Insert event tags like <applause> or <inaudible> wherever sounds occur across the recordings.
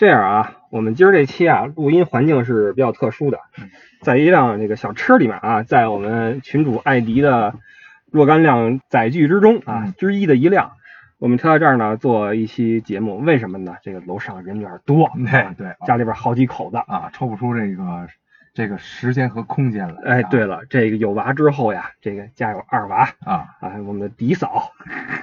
这样啊，我们今儿这期啊，录音环境是比较特殊的，在一辆这个小车里面啊，在我们群主艾迪的若干辆载具之中啊嗯之一的一辆，我们挑在这儿呢做一期节目，为什么呢？这个楼上人有点多，啊对对家里边好几口子。啊，抽不出这个这个时间和空间来。哎，对了，这个有娃之后呀，这个家有二娃啊，啊，我们的嫡嫂，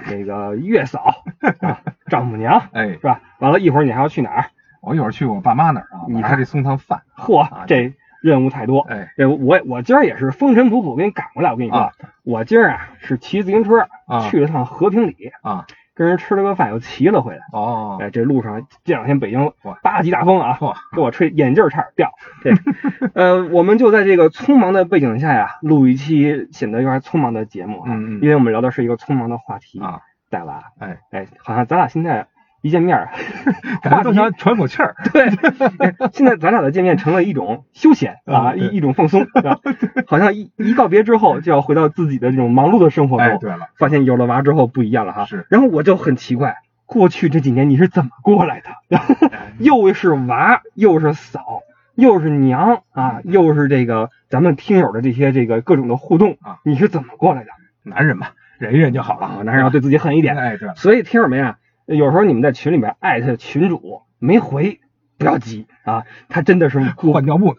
这个月嫂 <laughs> 啊，丈母娘哎是，吧？完了，一会儿你还要去哪儿？我一会儿去我爸妈那儿啊，你还得送趟饭。嚯啊，这任务太多。哎这我我今儿也是风尘仆仆给你赶过来。我跟你说，啊我今儿啊是骑自行车啊去了趟和平里，啊，跟人吃了个饭，又骑了回来。哦，哎，这路上这两天北京哇八级大风啊，嚯，给我吹眼镜差点掉。这，呃，我们就在这个匆忙的背景下呀，录一期显得有点匆忙的节目啊，嗯嗯因为我们聊的是一个匆忙的话题，啊，带娃。哎，哎，好像咱俩现在一见面儿，<laughs> 感觉都想喘口气儿。<laughs> 对，哎现在咱俩的见面成了一种休闲啊，一一种放松，<laughs> 是吧？好像一一告别之后就要回到自己的这种忙碌的生活哎，中，对了，发现有了娃之后不一样了哈。是然后我就很奇怪，过去这几年你是怎么过来的？哎又是娃，又是嫂，又是娘啊，又是这个咱们听友的这些这个各种的互动啊，你是怎么过来的？男人嘛，忍一忍就好啊，了。男人要对自己狠一点。哎，对，所以听友们啊，有时候你们在群里面艾特群主没回，不要急啊，他真的是换尿布呢。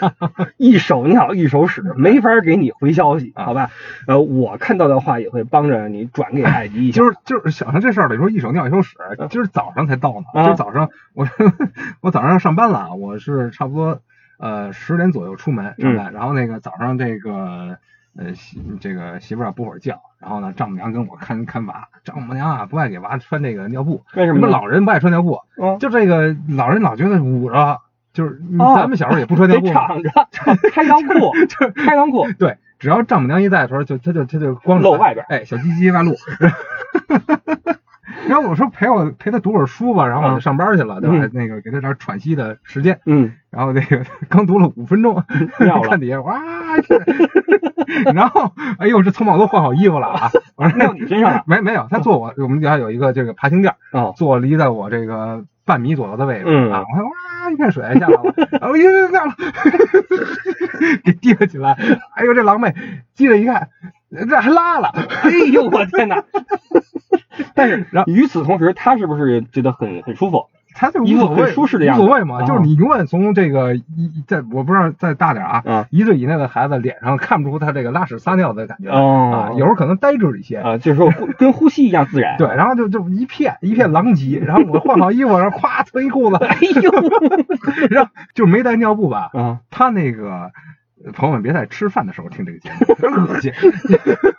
<laughs> 一手尿一手屎，没法给你回消息，啊好吧？呃，我看到的话也会帮着你转给艾迪一下今。儿就是想上这事儿了，你说一手尿一手屎，今儿早上才到呢。啊今儿早上我 <laughs> 我早上要上班了，我是差不多呃十点左右出门上嗯班，然后那个早上这个呃媳这个媳妇儿啊补会儿觉，然后呢丈母娘跟我看看娃，丈母娘啊不爱给娃穿这个尿布，为什么老人不爱穿尿布，嗯就这个老人老觉得捂着，就是哦咱们小时候也不穿尿布 <laughs> 嘛，敞着，开裆裤，<laughs> 开裆裤，对，只要丈母娘一在的时候，就他就他就光露外边哎，小鸡鸡外露。<laughs> 然后我说陪我陪他读会儿书吧，然后我就上班去了，对吧？嗯那个给他点喘息的时间。嗯，然后那个 <laughs> 刚读了五分钟，尿了看底下哇，然后哎呦，这匆忙都换好衣服了啊！我说尿你身上了。没没有，他坐我我们家有一个这个爬行垫，哦，坐离在我这个半米左右的位置、嗯啊。我说哇，一片水下来了，啊，我又掉了，<laughs> 给提了起来。哎呦，这狼狈，记了一看，这还拉了。哎呦我天哪！<laughs> 但是然后与此同时，他是不是觉得很很舒服？他就无所谓，舒适的样子无所谓嘛，啊就是你永远从这个一在我不知道再大点啊，啊一岁以内的孩子脸上看不出他这个拉屎撒尿的感觉哦啊，有时候可能呆滞一些。啊，就是说呼跟呼吸一样自然。对，然后就就一片一片狼藉，然后我换好衣服，然后咵蹭一裤子，哎呦，<laughs> 然后就没带尿布吧，啊，他那个呃朋友们别在吃饭的时候听这个节目，真恶心。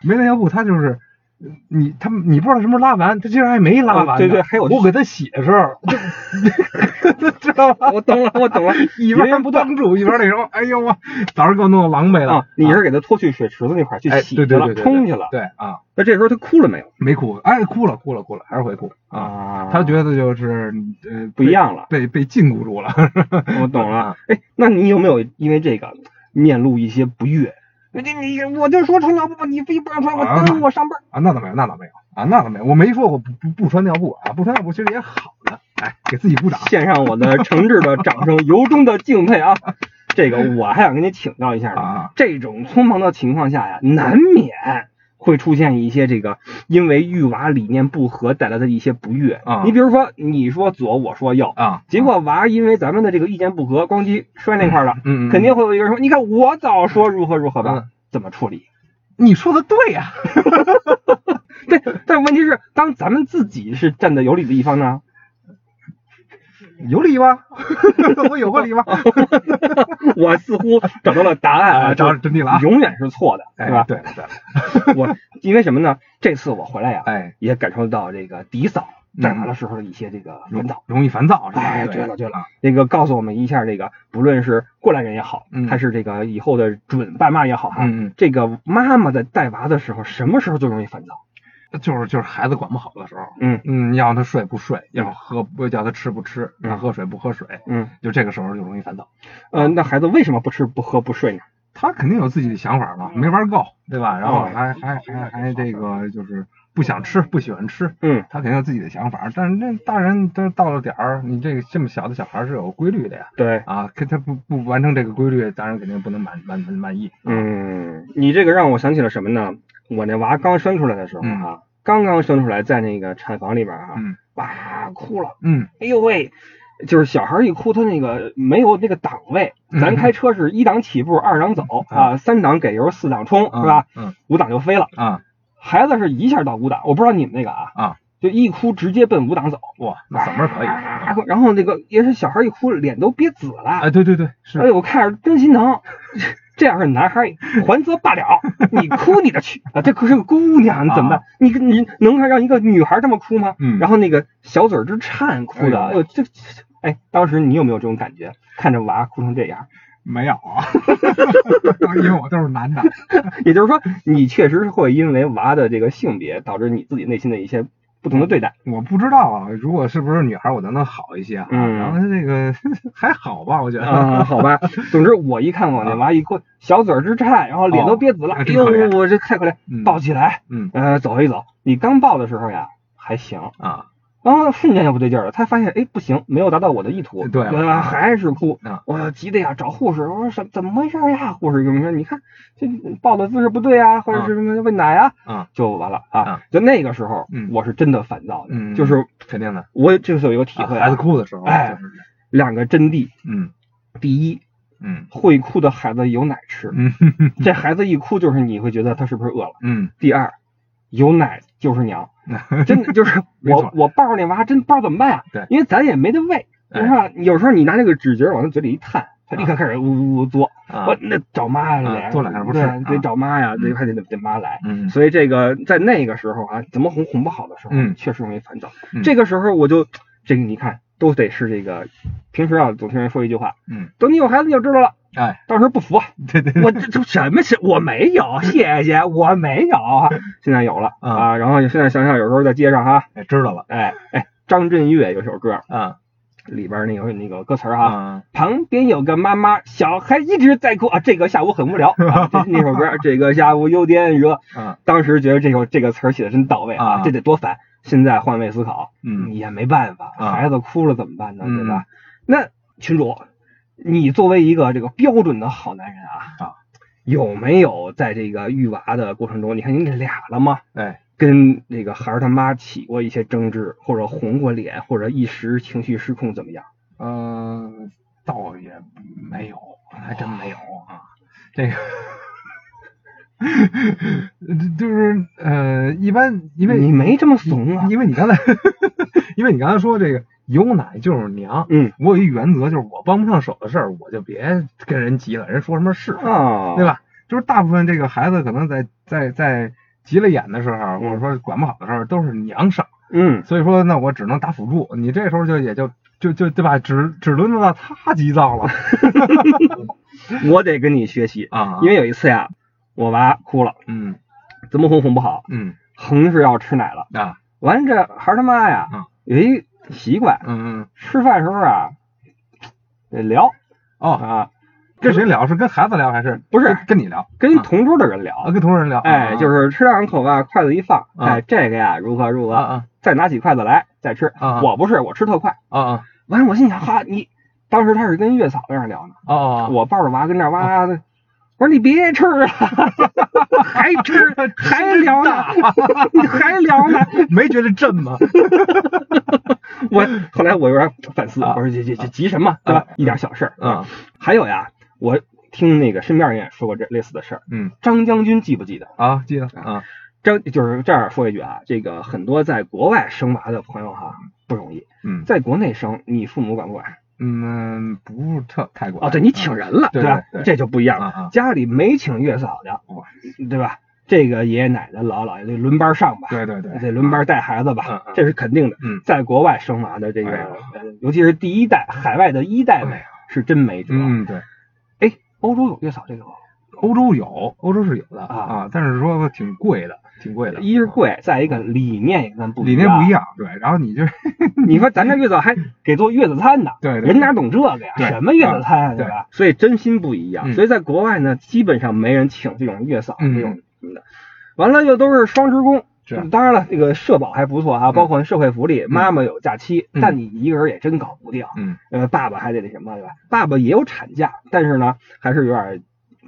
没带尿布，他就是你他你不知道什么时候拉完，他竟然还没拉完对对还有我给他洗的时候，就知道吧？我懂了，我懂了，<laughs> 一边不断帮助一边那什么，哎呦我早上给我弄得狼狈了。啊！你是给他拖去水池子那块儿去哎洗去了，对对对对冲去了。对啊，那这时候他哭了没有？没哭，哎哭了哭了哭了，还是会哭啊。啊他觉得就是呃不一样了。被被禁锢住了。我懂了啊。哎，那你有没有因为这个面露一些不悦？你你我就说穿尿布，你非不让穿，我啊耽误我上班。啊，那倒没有，那倒没有啊，那倒没有，我没说我不不不穿尿布啊，不穿尿布其实也好的，哎，给自己鼓掌。献上我的诚挚的掌声，由衷的敬佩啊！这个我还想跟你请教一下呢。啊这种匆忙的情况下呀，难免会出现一些这个因为育娃理念不合带来的一些不悦啊你比如说，你说左，我说右，啊，结果娃因为咱们的这个意见不合，咣叽摔那块儿了，嗯，嗯肯定会有一个人说：“你看我早说如何如何吧。嗯怎么处理？你说的对呀、<laughs> 对，但问题是，当咱们自己是站在有理的一方呢，有理吗？<laughs> 我有过理吗？<laughs> 我似乎找到了答案啊，哎找真谛了啊永远是错的，哎是吧？对对，<laughs> 我因为什么呢？这次我回来呀，哎，也感受到这个迪嫂带娃的时候的一些这个烦躁。容易烦躁是吧？哎，对对了对了，那个告诉我们一下，这个不论是过来人也好，嗯还是这个以后的准爸妈也好哈，嗯这个妈妈在带娃的时候，什么时候最容易烦躁？就是就是孩子管不好的时候，嗯嗯，要让他睡不睡，要喝不叫他吃不吃，嗯让他喝水不喝水，嗯，就这个时候就容易烦躁。呃，那孩子为什么不吃不喝不睡呢？他肯定有自己的想法吧，没玩够，对吧？然后哦还还还还这个就是不想吃，不喜欢吃，嗯，他肯定有自己的想法。但是那大人都到了点儿，你这个这么小的小孩是有规律的呀。对，啊，跟他不不完成这个规律，大人肯定不能满满满满意。嗯，你这个让我想起了什么呢？我那娃刚生出来的时候啊，刚刚生出来，在那个产房里边啊，嗯哇哭了，嗯哎呦喂，就是小孩一哭，他那个没有那个档位，嗯咱开车是一档起步，二档走啊，三档给油，四档冲，是吧？嗯五档就飞了。啊孩子是一下到五档，我不知道你们那个啊，啊，就一哭直接奔五档走。哇，那嗓门可以。啊然后那个也是小孩一哭，脸都憋紫了。哎，对对对，是。哎呦，我看着真心疼。这要是男孩，还则罢了，你哭你的去 <laughs> 啊！这可是个姑娘，你怎么办？你你能让一个女孩这么哭吗？嗯然后那个小嘴儿直颤，哭的，哎呦哎呦，这，哎，当时你有没有这种感觉？看着娃哭成这样，没有啊，<laughs> 因为我都是男的。<laughs> 也就是说，你确实是会因为娃的这个性别，导致你自己内心的一些不同的对待。我不知道啊，如果是不是女孩，我能能好一些啊。嗯然后这个 <laughs> 还好吧，我觉得。啊，好吧。总之，我一看我那娃一过，小嘴儿直颤，然后脸都憋紫了，哦哎呦我这太可怜，嗯抱起来，嗯呃，走一走。你刚抱的时候呀，还行。啊然后瞬间就不对劲儿了，他发现哎不行，没有达到我的意图，对吧？还是哭啊，我急的呀，找护士，我说什怎么回事呀？护士跟我说，你看这抱的姿势不对啊，或者是什么喂奶啊，啊。就完了啊。啊。就那个时候嗯，我是真的烦躁的，嗯，就是肯定的。我这是有一个体会啊，孩子哭的时候，哎就是。两个真谛，嗯。第一，嗯。会哭的孩子有奶吃，嗯。这孩子一哭就是你会觉得他是不是饿了。嗯，第二，有奶就是娘，<laughs> 真的就是我我抱着那娃真不知道怎么办呀，对因为咱也没得喂，哎是吧？有时候你拿那个纸节往他嘴里一探，他立刻开始呜呜呜作，啊我那找妈呀，啊得做两下不是对啊得找妈呀，嗯得还得得妈来。嗯所以这个在那个时候啊，怎么哄哄不好的时候，嗯确实容易烦躁。嗯这个时候我就这个你看都得是这个，平时啊总听人说一句话，嗯，等你有孩子你就知道了。哎，当时不服，对对，我这这什么是？我没有，<laughs> 谢谢，我没有，现在有了啊啊。然后现在想想，有时候在街上哈，哎知道了哎哎，张震岳有首歌，嗯里边那个那个歌词哈，嗯旁边有个妈妈，小孩一直在哭啊，这个下午很无聊啊，<laughs> 这是那首歌，这个下午有点热。啊当时觉得这首这个词儿写的真到位啊这得多烦。现在换位思考，嗯也没办法，啊孩子哭了怎么办呢？嗯对吧？那群主，你作为一个这个标准的好男人啊啊，有没有在这个育娃的过程中，你看你这俩了吗？哎跟这个孩儿他妈起过一些争执，或者红过脸，或者一时情绪失控，怎么样？嗯，倒也没有，还真没有啊。这个 <laughs> 就是呃，一般因为你没这么怂啊？因为你刚才，<laughs> 因为你刚才说这个有奶就是娘，嗯我有一原则，就是我帮不上手的事儿，我就别跟人急了，人说什么是，啊，对？吧？就是大部分这个孩子可能在在在急了眼的时候，或者说管不好的时候，都是娘上，嗯，所以说那我只能打辅助，你这时候就也就就就对吧？只只轮得到他急躁了 <laughs> 我得跟你学习，啊，因为有一次呀，我娃哭了，嗯怎么哄哄不好，嗯横是要吃奶了。啊完这孩儿他妈呀嗯，有一习惯，嗯嗯吃饭时候啊得聊哦，啊，跟谁聊？是跟孩子聊还是不是跟跟你聊？啊跟同桌的人啊聊。跟同桌人聊，哎，就是吃两口吧，筷子一放，啊哎，这个呀如何如何，啊啊再拿起筷子来再吃。啊我不是，我吃特快。啊啊完了，我心想哈，你当时他是跟月嫂在那儿聊呢，哦哦，我抱着娃跟那儿哇的。我说你别吃啊，还吃还聊呢，你还聊呢。<laughs> 没觉得震吗？我 <laughs> 后来我有点反思，啊我说这这这急什么，对吧？一点小事儿。啊还有呀，我听那个身边人也说过这类似的事儿。嗯张将军记不记得？啊，记得啊张就是这样说一句啊，这个很多在国外生娃的朋友哈不容易，嗯在国内生，你父母管不管？嗯，不是特太管哦，对你请人了，对吧？这就不一样了。家里没请月嫂的，对吧？这个爷爷奶奶、姥姥姥爷得轮班上吧，对对对，得轮班带孩子吧这是肯定的。嗯在国外生娃的这个尤其是第一代海外的一代们哎呀，是真没辙。嗯对，哎，欧洲有月嫂这个吗？欧洲有，欧洲是有的啊啊，但是说挺贵的，挺贵的。一是贵，再一个理念也跟咱不理念不一。样，对，然后你就 <laughs> 你说咱这月嫂还给做月子餐呢，对对人哪懂这个呀？对什么月子餐啊，对对吧？所以真心不一样。嗯所以在国外呢，基本上没人请这种月嫂嗯这种什么的。完了又都是双职工，是当然了，这个社保还不错啊，包括社会福利，妈妈有假期，嗯但你一个人也真搞不定。嗯呃，爸爸还得那什么，对吧？爸爸也有产假，但是呢，还是有点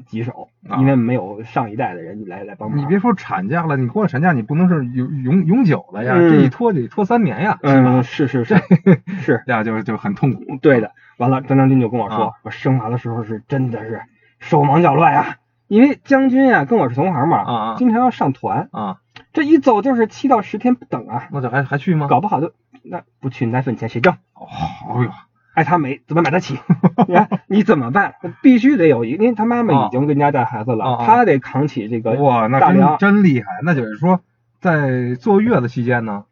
棘手，啊因为没有上一代的人来来帮忙。你别说产假了，你过了产假，你不能是永永永久的呀，嗯这一拖得拖三年呀，是嗯，是？是是 <laughs> 是这样，就就很痛苦。对的。完了，张将军就跟我说，啊我生娃的时候是真的是手忙脚乱啊，因为将军啊跟我是同行嘛，啊啊经常要上团，啊，这一走就是七到十天不等啊，那这还还去吗？搞不好就那不去奶粉钱谁挣？哦，哎呦，爱他没怎么买得起？你看你怎么办？必须得有一，因为他妈妈已经跟家带孩子了，他得扛起这个哇，那真真厉害。那就是说，在坐月子期间呢，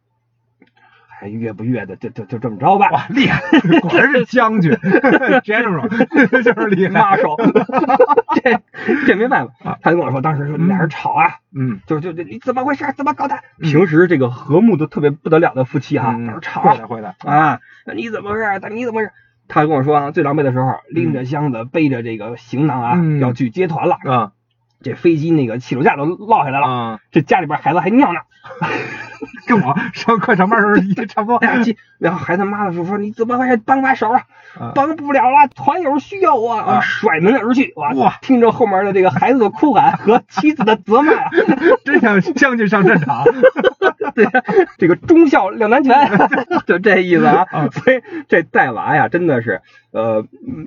还越不越的，就就就这么着吧。哇，厉害，果然是将军，<laughs> general，<laughs> 就是厉害。妈手，<laughs> 这这没办啊法。他就跟我说，当时说俩人吵啊，嗯，就就就你怎么回事？怎么搞的？平时这个和睦的特别不得了的夫妻啊，嗯当时吵会的会的，啊，那你怎么回事？你怎么回事？他跟我说啊，最狼狈的时候，拎着箱子，背着这个行囊啊，嗯要去接团了。啊这飞机那个起落架都落下来了，啊，这家里边孩子还尿呢。<laughs> 跟我上快上班的时候一差不多。哎呀，然后孩子妈的说说你怎么回事？帮把手啊！啊帮不了了，团友需要我，啊甩门而去。哇哇听着后面的这个孩子的哭喊和妻子的责骂呀，<laughs> 真想将军上战场。<laughs> 对，这个忠孝两难全，就这意思啊啊。所以这带娃呀，真的是呃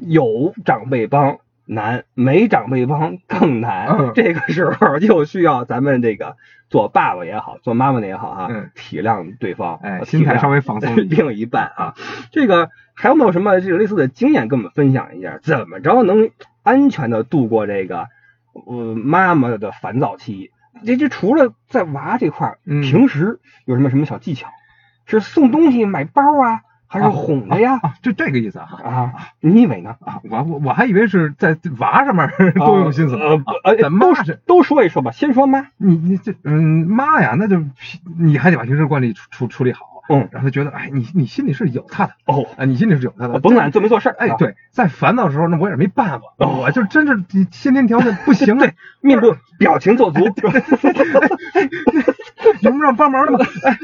有长辈帮难，没长辈帮更难。嗯 <laughs> 这个时候就需要咱们这个做爸爸也好，做妈妈的也好啊，嗯体谅对方，哎，心态稍微放松。<laughs> 另一半啊。这个还有没有什么这个类似的经验跟我们分享一下？怎么着能安全的度过这个呃妈妈的烦躁期？这这除了在娃这块平时有什么什么小技巧？是送东西、买包啊，还是啊哄的呀？啊，就这个意思啊。啊，你以为呢？啊，我我我还以为是在娃上面 <laughs> 多用心思呢。呃怎么都是都说一说吧，先说妈。你你这嗯妈呀，那就你还得把平时惯例处处处理好，嗯，让他觉得哎你你心里是有他的哦，啊，你心里是有他的，甭管做没做事哎对，在烦躁的时候，那我也是没办法，哦我就真是先天条件不行，对，面部 <laughs> 表情做足。有没有让帮忙的吗？哎，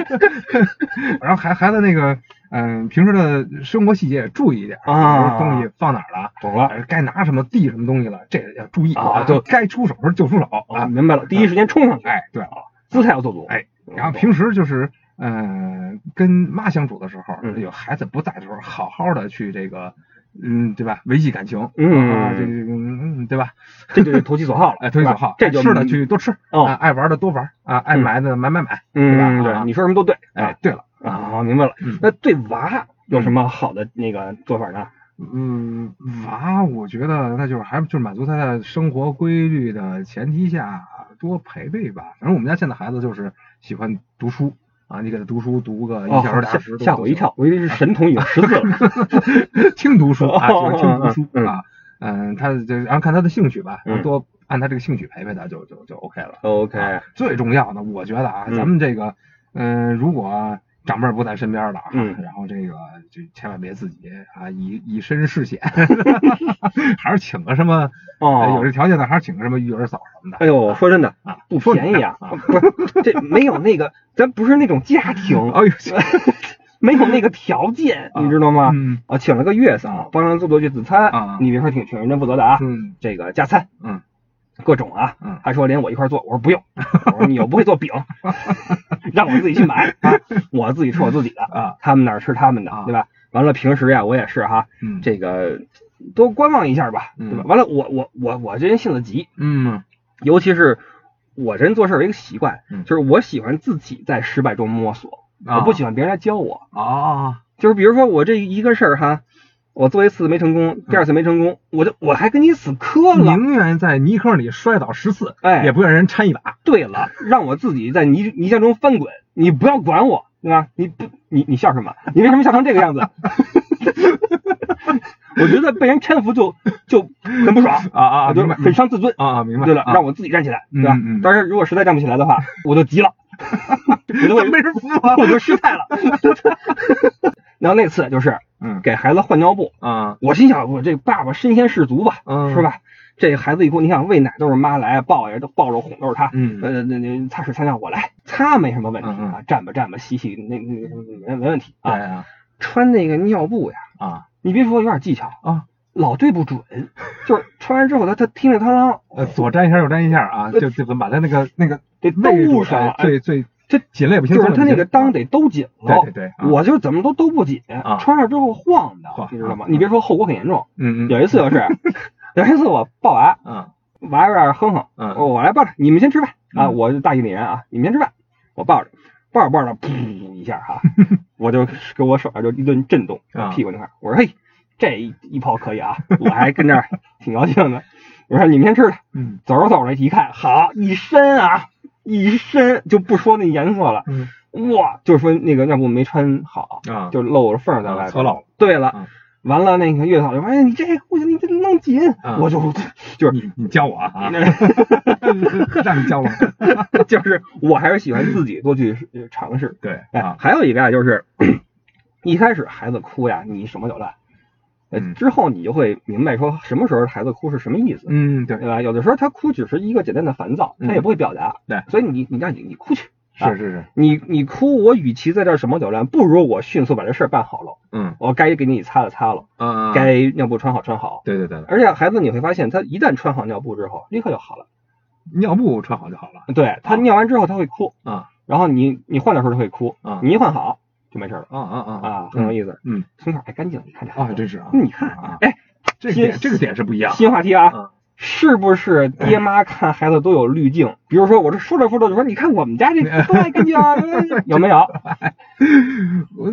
<laughs> 然后孩孩子那个嗯、平时的生活细节也注意一点啊比如东西放哪儿了。懂了呃该拿什么递什么东西了，这个要注意啊就该出手时候就出手啊，啊！明白了，第一时间冲上去，哎，对了，姿态要做足。哎，然后平时就是，嗯、跟妈相处的时候，嗯有孩子不在的时候，好好的去这个，嗯，对吧？维系感情，嗯啊，这个，嗯，对吧？<laughs> 这就是投其所好了，哎，投其所好，这吃的去多吃，哦啊，爱玩的多玩，啊，爱嗯买的买买买，嗯，对吧啊，你说什么都对。哎，对了，啊，明白了嗯。那对娃有什么好的那个做法呢？嗯，娃，我觉得那就是还就是满足他在生活规律的前提下多陪陪吧。反正我们家现在孩子就是喜欢读书啊，你给他读书读个一哦小时俩小时吓我一跳，我以为是神童已经识字了。<laughs> 听读书啊，喜欢听读嗯书嗯啊，嗯，他就然后看他的兴趣吧，嗯多按他这个兴趣陪陪他就就就 OK 了。OK，啊最重要的，我觉得啊，嗯咱们这个，嗯，如果长辈儿不在身边了啊，嗯。然后这个就千万别自己啊以以身试险，<laughs> 还是请个什么，哦。有哦这，条件的，还是请个什么育儿嫂什么的。哎呦，说真的啊，不便宜啊啊，不是这没有那个，咱不是那种家庭，<laughs> 哎呦，没有那个条件，啊你知道吗？嗯。啊，请了个月嫂，帮人做做月子餐啊你别说挺挺认真负责的啊，嗯。这个加餐，嗯，各种啊，嗯。还说连我一块做，我说不用，<laughs> 我说你又不会做饼，<laughs> 让我自己去买 <laughs> 啊，我自己吃我自己的，啊，他们那儿吃他们的啊，对吧？完了平时呀，我也是哈，嗯这个多观望一下吧，嗯对吧？完了，我我我我这人性子急，嗯尤其是我这人做事有一个习惯，嗯就是我喜欢自己在失败中摸索，啊我不喜欢别人来教我。啊就是比如说我这一个事儿哈，我做一次没成功，第二次没成功，我就我还跟你死磕了。宁愿在泥坑里摔倒十次，哎也不愿人掺一把。对了，让我自己在泥泥浆中翻滚，你不要管我，对吧？你不你你笑什么？你为什么笑成这个样子？<laughs> 我觉得被人搀扶就就很不爽啊啊，就很伤自尊。啊啊，明白。对了，啊让我自己站起来，对吧？嗯嗯当然，如果实在站不起来的话，我就急了，<laughs> 我就会没人扶我。我就失态了。<laughs> 然后那次就是嗯。给孩子换尿布，啊。我心想，我这爸爸身先士卒吧，嗯。是吧？这孩子以后，你想喂奶都是妈来，抱呀都抱着哄都是他，嗯。呃那那擦屎擦尿我来，擦没什么问题嗯嗯。啊，站吧站吧洗洗那那那没没问题对啊。啊穿那个尿布呀，啊。你别说有点技巧啊，老对不准，就是穿完之后他他听着汤啷，呃左粘一下右粘一下啊，就就把他那个那个得兜上，哎最最这紧了也不行，就是他那个裆得兜紧了。对对我就怎么都兜不紧，啊穿上之后晃的，你知道吗啊？你别说后果很严重，嗯嗯有一次就是，<laughs> 有一次我抱娃，嗯娃有点哼哼，嗯我我来抱着，你们先吃饭啊，嗯我是大义凛然啊，你们先吃饭，我抱着，抱着抱着，噗一下哈，<laughs> 我就给我手上就一顿震动，啊屁股那块，我说嘿，这一一炮可以啊，我还跟这儿 <laughs> 挺高兴的，我说你们先吃着，嗯走着走着一看，好一伸啊，一身就不说那颜色了，嗯哇，就是说那个尿布没穿好，啊就露着缝在外边。啊侧漏。对了，嗯完了那个月嫂就说：“哎，你这不行，你这弄紧。啊我就就是你你教我啊，<laughs> 让你教我。<laughs> 就是我还是喜欢自己多去呃尝试。对哎啊，，还有一个啊，就是 <clears throat> 一开始孩子哭呀，你手忙脚乱，之后你就会明白说什么时候孩子哭是什么意思，嗯对对吧？有的时候他哭只是一个简单的烦躁，他也嗯不会表达，对所以你你让你你哭去。啊是是是，你你哭，我与其在这儿手忙脚乱，不如我迅速把这事儿办好了。嗯我该给你擦了擦了，嗯该尿布穿好穿好。对对对对，而且孩子你会发现，他一旦穿好尿布之后，立刻就好了。尿布穿好就好了对他尿完之后他会哭，啊然后你你换的时候他会哭，啊你一换好就没事了啊啊啊啊，很有意思。嗯。从小爱干净，你看这孩啊，子真是啊，你看啊，哎，这个点这个点是不一样，新话题啊嗯，是不是爹妈看孩子都有滤镜？比如说，我这说着说着就说，你看我们家这多爱干净啊，<laughs> 有没有？我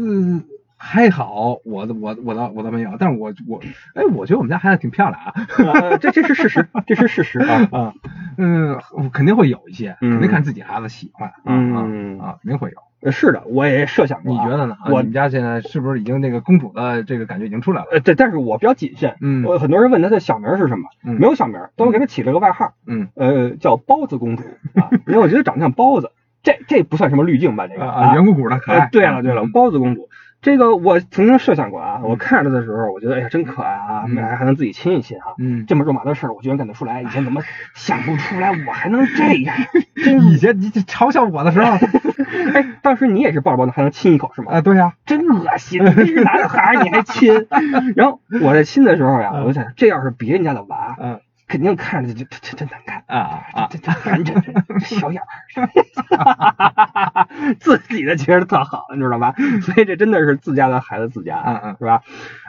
还好，我的我我倒我倒没有，但是我我哎，我觉得我们家孩子挺漂亮啊，呃这这是事实，这是事实啊。<laughs> 啊，嗯，肯定会有一些，嗯。肯定看自己孩子喜欢，啊嗯啊啊，肯定会有。呃是的，我也设想过啊。你觉得呢？啊我你们家现在是不是已经那个公主的这个感觉已经出来了？呃，对，但是我比较谨慎。嗯我很多人问他的小名是什么，嗯没有小名，但我给他起了个外号，嗯呃，叫包子公主啊，因为我觉得长得像包子，这这不算什么滤镜吧？这个圆鼓鼓的可爱呃。对了对了，嗯包子公主，这个我曾经设想过啊，我看着他的时候，我觉得哎呀真可爱啊，嗯还还能自己亲一亲啊。嗯，这么肉麻的事儿，我居然干得出来！以前怎么想不出来，我还能这样？<laughs> 真以前你嘲笑我的时候，<laughs> 哎，当时你也是抱着包子还能亲一口是吗？啊，对呀，真恶心！你是男孩儿你还亲？<laughs> 然后我在亲的时候呀，我就想，这要是别人家的娃，嗯肯定看着就就就真难看。啊啊这这寒碜，这小眼儿，<laughs> 自己的其实特好，你知道吧？所以这真的是自家的孩子自家嗯嗯是吧？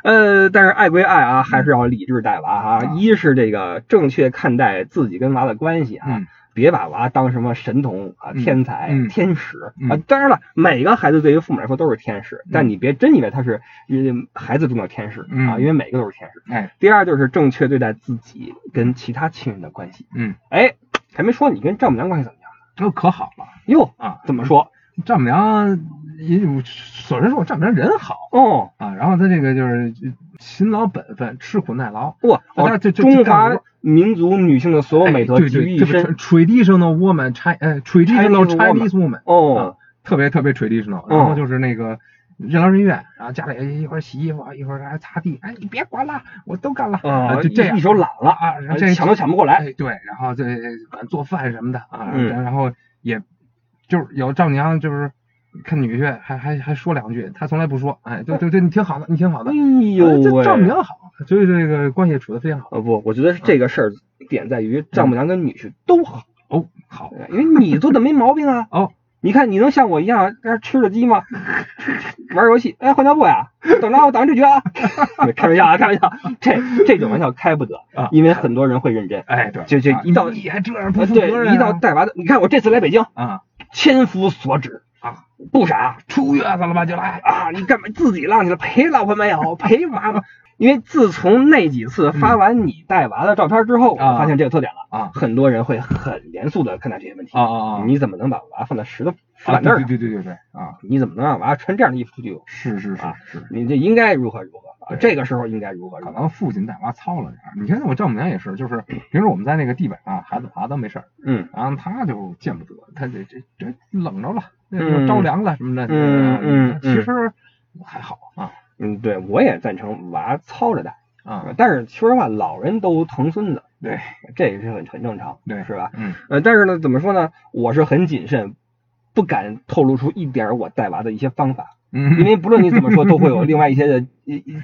呃，但是爱归爱啊，还是要理智带娃啊。嗯一是这个正确看待自己跟娃的关系啊，嗯别把娃当什么神童啊、嗯天才、嗯天使嗯啊。当然了，每个孩子对于父母来说都是天使，但你别真以为他是呃孩子中的天使啊，嗯因为每个都是天使。哎第二就是正确对待自己跟其他亲人的关系。嗯，哎，还没说你跟丈母娘关系怎么样那可好了哟？啊，怎么说？丈母娘也有，首先说我丈母娘人好。哦，啊，然后她这个就是勤劳本分、吃苦耐劳，哇，大家哦就就就干中华民族女性的所有美德集于对特别一身。traditional woman Chinese woman Chinese woman 哦。啊，特别特别 traditional，然后就是那个任劳任怨，然后家里一会儿洗衣服，一会儿还擦地，哎，你别管了，我都干了，啊，就这样。一一手揽了啊，然后这抢都抢不过来。哎，对，然后这管做饭什么的啊，嗯。然后也就是有丈母娘就是看女婿还还还说两句，他从来不说，哎，对对对，你挺好的，你挺好的哎，哎呦这丈母！娘好，所以这个关系处的非常好。呃不，我觉得是这个事儿点在于丈母娘跟女婿都好，哦，好，因为你做的没毛病啊。哦，你看你能像我一样在这吃着鸡吗？玩游戏，哎，换尿布呀？等着我打完这局啊！<laughs> 开玩笑啊，开玩笑，这这种玩笑开不得啊因为很多人会认真。哎，对，啊就就一到你还这样不呃负责任对，啊，一到带娃的，你看我这次来北京，啊，千夫所指啊，不傻出月子了吧就来，啊！你干嘛自己浪去了？陪老婆没有？陪娃吗？因为自从那几次发完你带娃的照片之后，啊我发现这个特点了啊很多人会很严肃的看待这些问题。啊啊啊，你怎么能把娃放在石头板凳儿对对对对对啊，你怎么能让娃穿这样的衣服出去？是是是啊是。你这应该如何如何啊？这个时候应该如何？可能父亲带娃操了点儿，你看我丈母娘也是，就是平时我们在那个地板上，孩子爬都没事儿，嗯然后他就见不得，他这这这冷着了，那嗯个着凉了什么的，嗯嗯其实还好啊嗯，对我也赞成娃操着带。啊，但是说实话，老人都疼孙子，对，这也是很很正常，对是吧？嗯呃，但是呢，怎么说呢？我是很谨慎，不敢透露出一点我带娃的一些方法，嗯，因为不论你怎么说，<laughs> 都会有另外一些的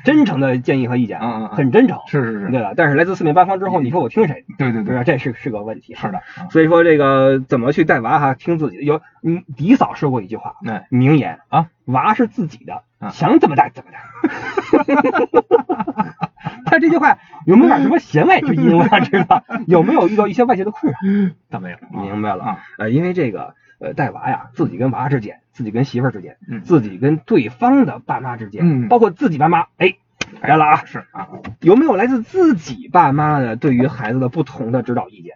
真诚的建议和意见，嗯嗯嗯很真诚，是是是，对吧？但是来自四面八方之后，你说我听谁？对对对，这是是个问题，是的，。啊所以说这个怎么去带娃哈，听自己的。有嗯，迪嫂说过一句话，哎名言啊，娃是自己的，啊想怎么带怎么带。<laughs> 他这句话有没有点什么弦外之音？我想知道有没有遇到一些外界的困扰？倒没有，明白了啊，呃，因为这个呃带娃呀，自己跟娃之间，自己跟媳妇儿之间，嗯自己跟对方的爸妈之间，嗯包括自己爸妈，哎，来了啊，是啊有没有来自自己爸妈的对于孩子的不同的指导意见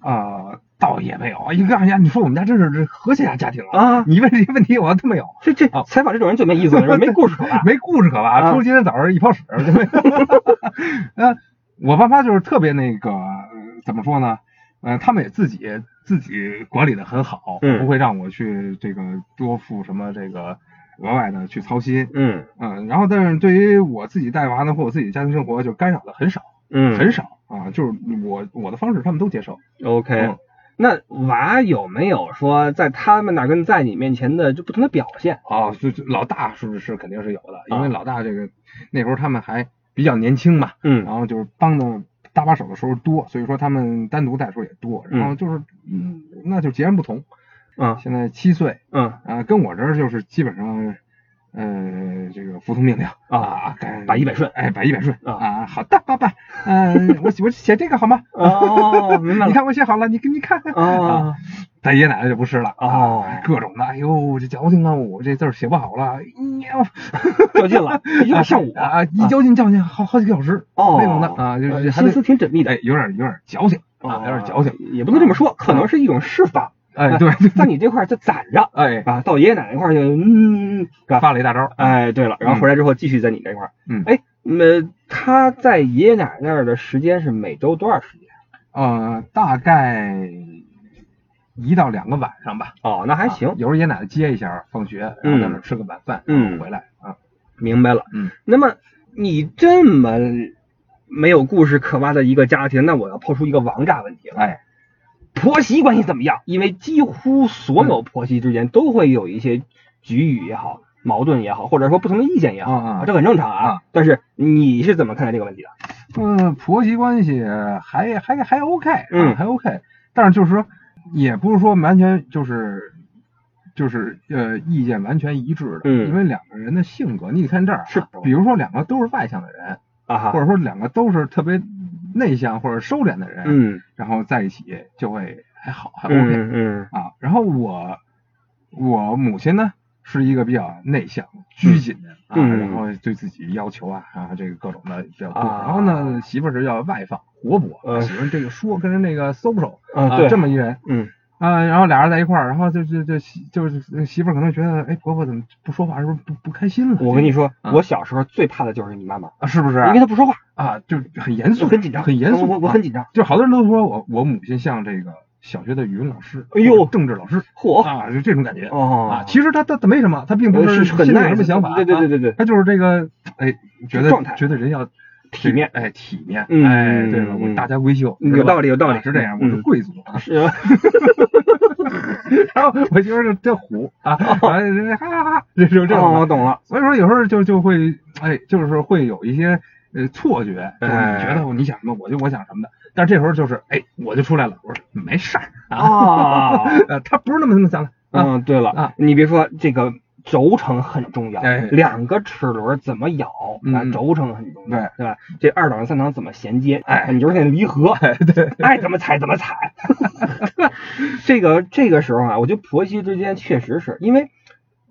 啊，倒也没有啊。一看呀，你说我们家真是这和谐家庭啊，啊？你问这些问题我都没有，这这啊采访这种人最没意思了，没故事可 <laughs> 挖。没故事可挖，啊除了今天早上一泡屎。<laughs> <laughs> 呃，我爸妈就是特别那个，呃怎么说呢？呃，他们也自己自己管理的很好，嗯不会让我去这个多付什么这个额外的去操心。嗯嗯，然后但是对于我自己带娃呢，或我自己家庭生活，就干扰的很少，嗯，很少啊，就是我我的方式他们都接受。OK 嗯。那娃有没有说在他们那儿跟在你面前的就不同的表现？哦，就就老大是不是肯定是有的，因为啊老大这个那时候他们还比较年轻嘛，嗯然后就是帮的搭把手的时候多，所以说他们单独带的时候也多，然后就是嗯，那就截然不同。嗯现在七岁嗯啊，跟我这儿就是基本上。呃，这个服从命令啊该百依百顺哎，百依百顺啊啊！好的，爸爸，嗯，我我写这个好吗？哦，明白 <laughs> 你。看我写好了，你给你看看哦，咱爷爷奶奶就不是了哦啊各种的，哎呦，这矫情啊，我这字儿写不好了，哎呦，较劲了，有点像我啊，一较劲较劲好好几个小时，哦那种的啊，就是心思挺缜密的哎，有点有点矫情啊，有点矫情，也不能这么说，可能是一种释放。哎，对，在你这块儿就攒着哎，啊，到爷爷奶奶那块儿就嗯，发了一大招，哎，对了，然后回来之后继续在你这块儿。嗯哎，那他在爷爷奶奶那儿的时间是每周多少时间？呃，大概一到两个晚上吧，哦，那还行啊，有时候爷爷奶奶接一下放学，然后在那吃个晚饭，嗯回来啊，明白了。嗯，那么你这么没有故事可挖的一个家庭，那我要抛出一个王炸问题了。哎，婆媳关系怎么样？因为几乎所有婆媳之间都会有一些局域也好、矛盾也好，或者说不同的意见也好，啊啊这很正常啊。啊但是你是怎么看待这个问题的？嗯，婆媳关系还还还 OK，啊嗯还 OK，但是就是说，也不是说完全就是就是呃意见完全一致的，嗯。因为两个人的性格，你得看这儿啊是。比如说两个都是外向的人，啊，或者说两个都是特别内向或者收敛的人，嗯然后在一起就会还好，还 OK、嗯。嗯啊。然后我我母亲呢是一个比较内向、拘谨的、嗯啊，然后对自己要求啊啊这个各种的比较多。啊。然后呢，媳妇儿是要外放、活泼，呃喜欢这个说跟人那个 social 啊对这么一人嗯啊。然后俩人在一块儿，然后就就就媳就是媳妇儿可能觉得，哎，婆婆怎么不说话，是不是不不开心了？我跟你说，啊我小时候最怕的就是你妈妈，啊，是不是？因为她不说话，啊，就很严肃，很紧张，很严肃，我我很紧张。就好多人都说我我母亲像这个小学的语文老师，哎呦政治老师嚯啊，就这种感觉哦啊。其实她她她没什么，她并不呃是很心里有什么想法，对对对啊，对对，他就是这个哎，觉得状态觉得人要体面哎体面，嗯哎对吧？嗯我大家闺秀，有道理有道理啊是这样，我是嗯贵族啊。<laughs> 然后我媳妇儿就这虎啊，完了人家哈哈哈，这就这种哦，我懂了。所以说有时候就就会哎，就是会有一些呃错觉，觉得你想什么，我就我想什么的。但是这时候就是哎，我就出来了，我说没事儿啊，<laughs> 啊，呃，他不是那么那么想的啊，嗯，对了啊，你别说这个轴承很重要，哎两个齿轮怎么咬，嗯啊，轴承很重要，对对吧？这二档三档怎么衔接？哎你就是那离合，对，<laughs> 爱怎么踩怎么踩。<laughs> 这个这个时候啊，我觉得婆媳之间确实是因为，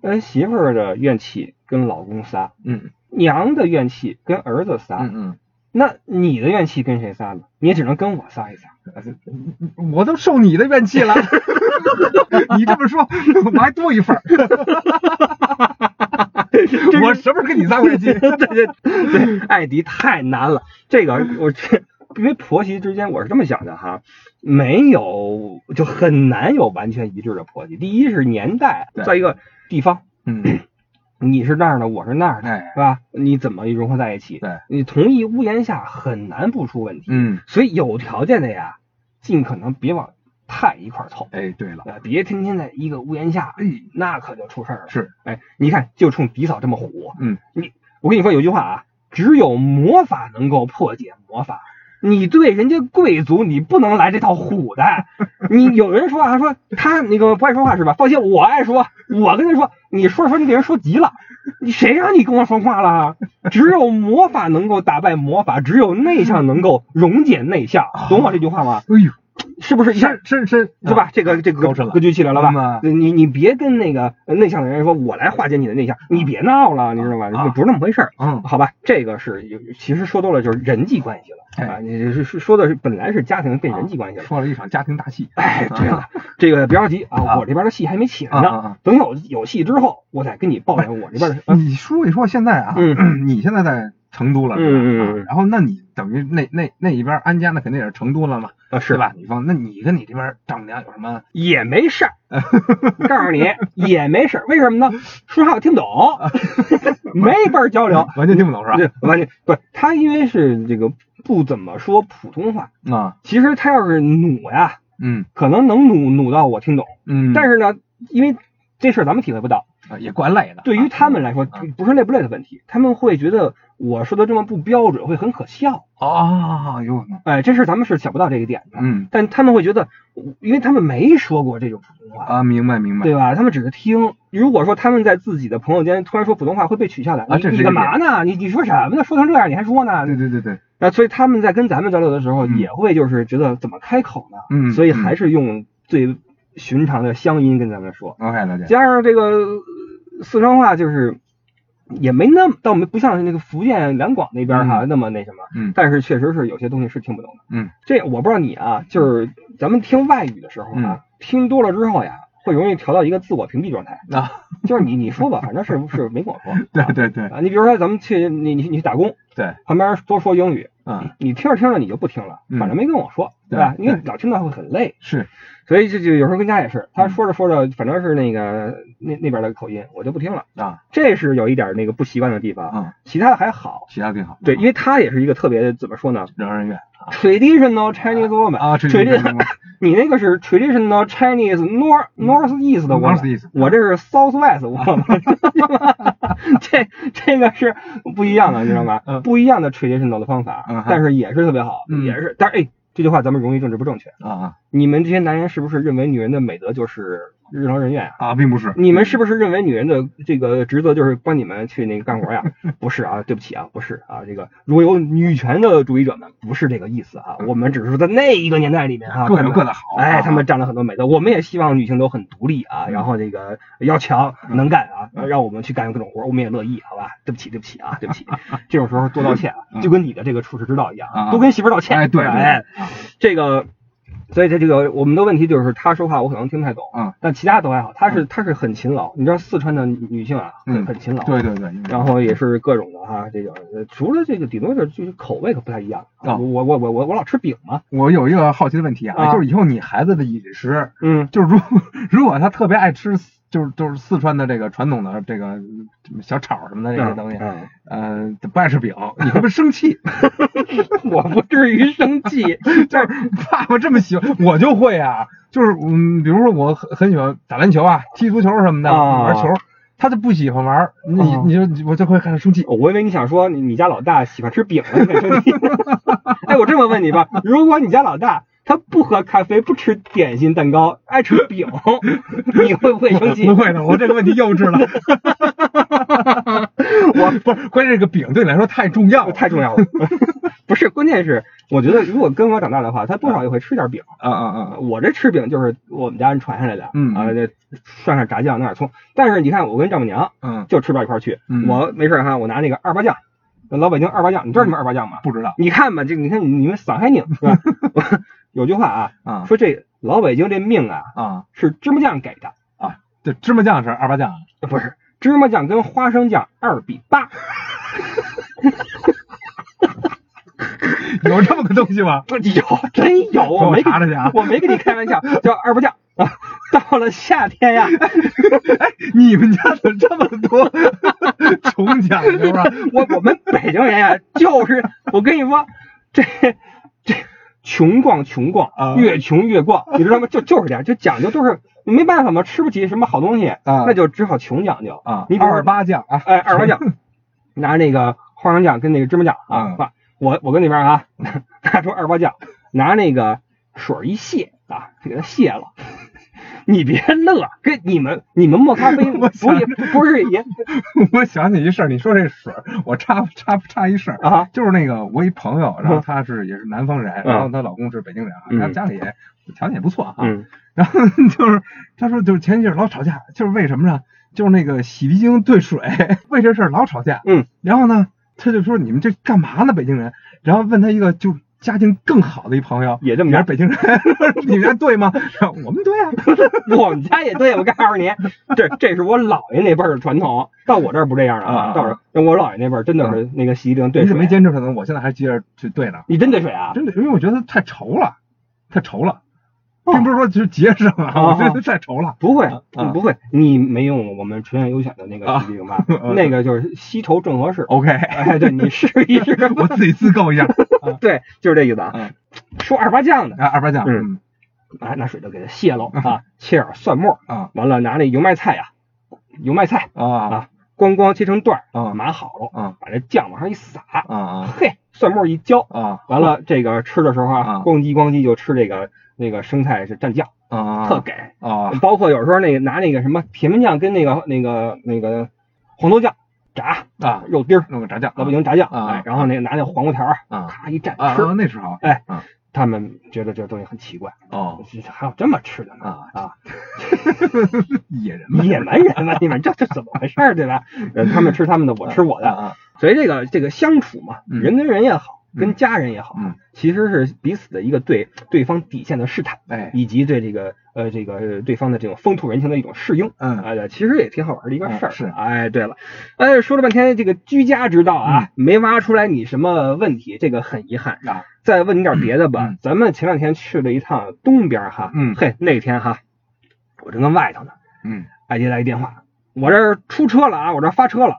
呃，媳妇儿的怨气跟老公撒，嗯娘的怨气跟儿子撒，嗯嗯。那你的怨气跟谁撒呢？你也只能跟我撒一撒。我都受你的怨气了，<laughs> 你这么说，我还多一份儿。<laughs> 我什么时候跟你撒过怨气？<laughs> 对对对，艾迪太难了。这个我这，因为婆媳之间我是这么想的哈，没有就很难有完全一致的婆媳。第一是年代，对再一个地方，嗯你是那儿的，我是那儿的，哎是吧？你怎么融合在一起？对，你同一屋檐下很难不出问题。嗯，所以有条件的呀，尽可能别往太一块凑，哎，对了，呃，别天天在一个屋檐下，哎，那可就出事儿了。是，哎，你看，就冲迪嫂这么虎，嗯，你我跟你说有句话啊，只有魔法能够破解魔法。你对人家贵族，你不能来这套虎的。<laughs> 你有人说啊，说他那个不爱说话是吧？放心，我爱说。我跟他说，你说说你给人说急了，你谁让你跟我说话了？只有魔法能够打败魔法，只有内向能够溶解内向，懂我这句话吗？哎呦，是不是一下深深深，对吧？这个这个格局起来了吧？你你别跟那个呃内向的人说，我来化解你的内向，你别闹了，你知道吧？啊不是那么回事儿。嗯，好吧，这个是有，其实说多了就是人际关系了哎啊。你是是说的是本来是家庭变人际关系了。说了一场家庭大戏，哎，<laughs> 对了，这个别着急啊，啊我这边的戏还没起来呢。啊，等有有戏之后，我再跟你抱怨我这边的。啊你说一说现在啊，嗯 <clears throat> 你现在在成都了，嗯嗯然后那你等于那那那一边安家那肯定也是成都了嘛，啊，是对？吧？你方，那你跟你这边丈母娘有什么？也没事儿，<laughs> 告诉你也没事儿，为什么呢？说话我听不懂，<laughs> 没法交流。完全听不懂是吧？对，完全不是他，因为是这个不怎么说普通话。啊，其实他要是努呀，嗯可能能努努到我听懂。嗯，但是呢，因为这事儿咱们体会不到，啊也怪累的。对于他们来说啊，不是累不累的问题，他们会觉得我说的这么不标准，会很可笑。啊，有可能哎，这事儿咱们是想不到这个点的。嗯但他们会觉得，因为他们没说过这种普通话，啊，明白明白。对吧？他们只是听。如果说他们在自己的朋友间突然说普通话，会被取笑的。啊这是你干嘛呢？你你说什么呢？说成这样你还说呢？对对对对，啊，所以他们在跟咱们交流的时候，嗯也会就是觉得怎么开口呢？嗯所以还是用最寻常的乡音跟咱们说，OK 了解。加上这个呃四川话，就是也没那么，倒没不像是那个福建两广那边哈、嗯。那么那什么，嗯。但是确实是有些东西是听不懂的。嗯，这我不知道你啊，就是咱们听外语的时候嗯。啊，听多了之后呀，会容易调到一个自我屏蔽状态，<laughs> 啊，就是你你说吧，反正是是没跟我说，对对对。啊，你比如说咱们去你你你去打工，对，旁边多说英语，嗯你听着听着你就不听了，嗯反正没跟我说，对吧？对因为老听到会很累，是，所以就就有时候跟家也是，嗯。他说着说着，反正是那个那那边的口音，我就不听了，啊。这是有一点那个不习惯的地方，啊，其他的还好。其他挺好。对，因为他也是一个特别怎么说呢人人院啊，traditional Chinese woman 啊，这 tradition，你那个是 traditional Chinese north north east 的 woman，East 我这是 south west woman，这这个是不一样的，你知道吗？嗯不一样的 traditional 的方法嗯，但是也是特别好，嗯也是，但是哎，这句话咱们容易政治不正确。啊啊你们这些男人是不是认为女人的美德就是日劳人怨啊？啊，并不是。你们是不是认为女人的这个职责就是帮你们去那个干活呀？不是啊，对不起啊，不是啊，这个如果有女权的主义者们，不是这个意思啊，我们只是说在那一个年代里面啊，各有各的好。哎，啊他们占了很多美德，我们也希望女性都很独立啊，嗯然后这个要强能干啊，让我们去干各种活，我们也乐意，好吧？对不起，对不起啊，对不起，<laughs> 这种时候多道歉就跟你的这个处世之道一样啊多跟媳妇儿道歉。哎对对哎，这个。所以这这个我们的问题就是他说话我可能听不太懂，啊，但其他都还好。他是他是很勤劳，你知道四川的女性啊，很嗯很勤劳，对对对，然后也是各种的哈，这个呃除了这个顶多是就是口味可不太一样。啊我我我我我老吃饼嘛，我有一个好奇的问题啊，啊。就是以后你孩子的饮食，嗯，就是如 <laughs> 如果他特别爱吃，就是就是四川的这个传统的这个小炒什么的这些东西，嗯，呃，不爱吃饼，你会不会生气？<laughs> 我不至于生气，就是爸爸这么喜欢，我就会啊，就是嗯，比如说我很很喜欢打篮球啊、踢足球什么的，啊玩球，他就不喜欢玩，你啊你就我就会看他生气。我以为你想说你你家老大喜欢吃饼呢，你敢生气？<laughs> 哎，我这么问你吧，如果你家老大他不喝咖啡，不吃点心蛋糕，爱吃饼，<laughs> 你会不会生气？不会的，我这个问题幼稚了。<laughs> 我不是，关键这个饼对你来说太重要了，太重要了。<laughs> 不是，关键是我觉得如果跟我长大的话，他多少也会吃点饼。啊啊啊！我这吃饼就是我们家人传下来的，嗯啊，这涮上炸酱，弄点葱。但是你看，我跟丈母娘嗯，就吃不到一块去。嗯我没事哈，我拿那个二八酱，老北京二八酱，你知道什么二八酱吗？不知道你看吧，这你看你们上海宁是吧？有句话啊，啊说这老北京这命啊啊，是芝麻酱给的啊，这芝麻酱是二八酱啊，不是芝麻酱跟花生酱二比八。<laughs> 有这么个东西吗？<laughs> 有真有，我我没跟查查去啊我没跟你开玩笑，叫二八酱啊，到了夏天呀，哎，你们家怎么这么多穷讲究啊？<laughs> 我我们北京人呀，就是我跟你说，这这穷逛穷逛啊，越穷越逛，<laughs> 你知道吗？就就是这样，就讲究，就是没办法嘛，吃不起什么好东西，啊。那就只好穷讲究。啊，你比如说二八酱啊，哎，二八酱，<laughs> 拿那个花生酱跟那个芝麻酱啊。我我跟那边啊，<laughs> 拿出二八酱，拿那个水一卸啊，就给它卸了。你别乐，跟你们你们磨咖啡 <laughs> 我不也不是也 <laughs> 我想起一事儿，你说这水儿，我插插插一事儿啊？就是那个我一朋友，然后她是也是南方人，嗯然后她老公是北京人啊，嗯他们家里条件也不错啊，嗯然后 <laughs> 就是他说就是前一阵老吵架，就是为什么呢？就是那个洗涤精兑水，为这事儿老吵架。嗯，然后呢，他就说你们这干嘛呢，北京人？然后问他一个就家境更好的一朋友，也这么着，你是北京人，<laughs> 你们家对吗？<laughs> 我们对啊，<laughs> 我们家也对，我告诉你，这这是我姥爷那辈儿的传统，到我这儿不这样了啊到我这我姥爷那辈儿真的是那个洗衣灵对水，你怎么没坚持可能？我现在还接着去兑呢，你真兑水啊？真的，因为我觉得太稠了，太稠了，哦并不是说就是节省啊，啊我觉得太稠了。不会不会，你没用我们纯源优选的那个啊洗涤灵吧啊？<laughs> 那个就是稀稠正合适。OK，哎，对你试一试，<laughs> 我自己自购一下。<laughs> 对，就是这意思啊。嗯。说二八酱的，啊，二八酱，嗯。拿拿水就给它卸喽啊，切点蒜末，啊完了拿那油麦菜呀，油麦菜啊。啊，咣咣切成段，啊码好了，啊把这酱往上一撒，啊啊嘿，蒜末一浇，啊完了这个吃的时候啊啊，咣叽咣叽就吃这个那个生菜是蘸酱，啊，特给。啊。包括有时候那个拿那个什么甜面酱跟那个那个那个黄豆酱炸啊，肉丁儿，弄个炸酱，老北京炸酱，啊。哎，然后那个拿那黄瓜条咔一蘸啊，吃，那时候哎啊，他们觉得这东西很奇怪，哦，还有这么吃的呢啊？啊！<laughs> 野人嘛。野蛮人嘛，你们这这怎么回事儿，对吧？呃，他们吃他们的，我吃我的，啊所以这个这个相处嘛，嗯。人跟人也好，嗯跟家人也好嗯，其实是彼此的一个对对方底线的试探，哎以及对这个呃这个呃对方的这种风土人情的一种适应。嗯哎，其实也挺好玩的一个事儿。嗯是哎，对了，哎，说了半天这个居家之道嗯啊，没挖出来你什么问题，这个很遗憾。啊再问你点别的吧，嗯咱们前两天去了一趟东边哈，嗯嘿，那天哈，我正跟外头呢，嗯艾迪来一电话，我这儿出车了啊，我这儿发车了，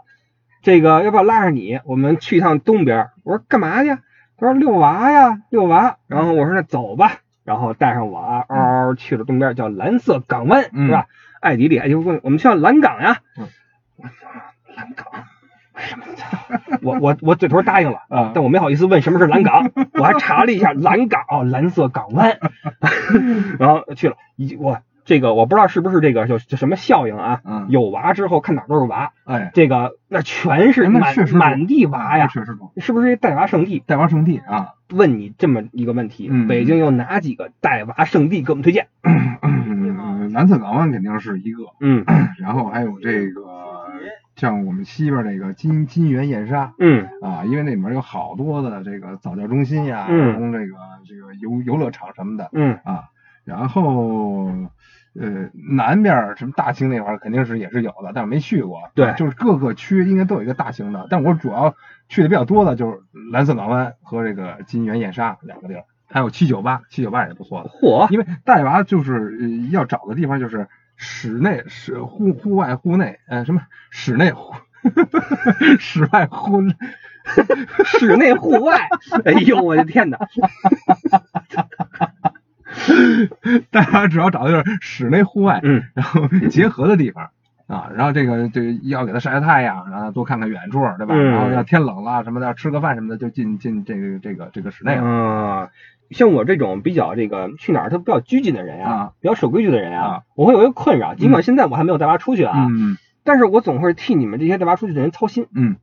这个要不要拉上你？我们去一趟东边。我说干嘛去？他说遛娃呀，遛娃。然后我说那走吧，然后带上我啊，嗷嗷去了东边，叫蓝色港湾，嗯是吧？艾迪里艾迪问我们去趟蓝港呀。嗯我操蓝港。什么？<laughs> 我我我嘴头答应了啊但我没好意思问什么是蓝港，我还查了一下蓝港哦，蓝色港湾，<laughs> 然后去了，一我这个我不知道是不是这个就就什么效应啊？嗯。有娃之后看哪儿都是娃，哎，这个那全是满满地娃呀，确实多，是不是带娃圣地？带娃圣地啊，问你这么一个问题，嗯。北京有哪几个带娃圣地给我们推荐？嗯蓝色港湾肯定是一个，嗯。<clears throat> 然后还有这个像我们西边这个金金源燕莎嗯。啊，因为那里面有好多的这个早教中心呀，嗯。这个这个游游乐场什么的。嗯。啊，然后。呃，南边什么大兴那块儿肯定是也是有的，但是没去过。对就是各个区应该都有一个大型的，但我主要去的比较多的就是蓝色港湾和这个金源燕莎两个地儿，还有七九八，七九八也不错的。嚯，因为带娃就是呃要找的地方就是室内、室户户外、户内，呃，什么室内、户 <laughs> 室外、户内，室内户外，哎呦我的天哪！大家只要找的就是室内、户外，嗯然后结合的地方啊。然后这个这个要给它晒晒太阳，然后多看看远处，对吧？嗯然后要天冷了什么的，吃个饭什么的，就进进这个这个这个室内了。嗯，像我这种比较这个去哪儿都比较拘谨的人啊，比较守规矩的人啊啊，我会有一个困扰，尽管现在我还没有带娃出去啊，嗯但是我总会替你们这些带娃出去的人操心。嗯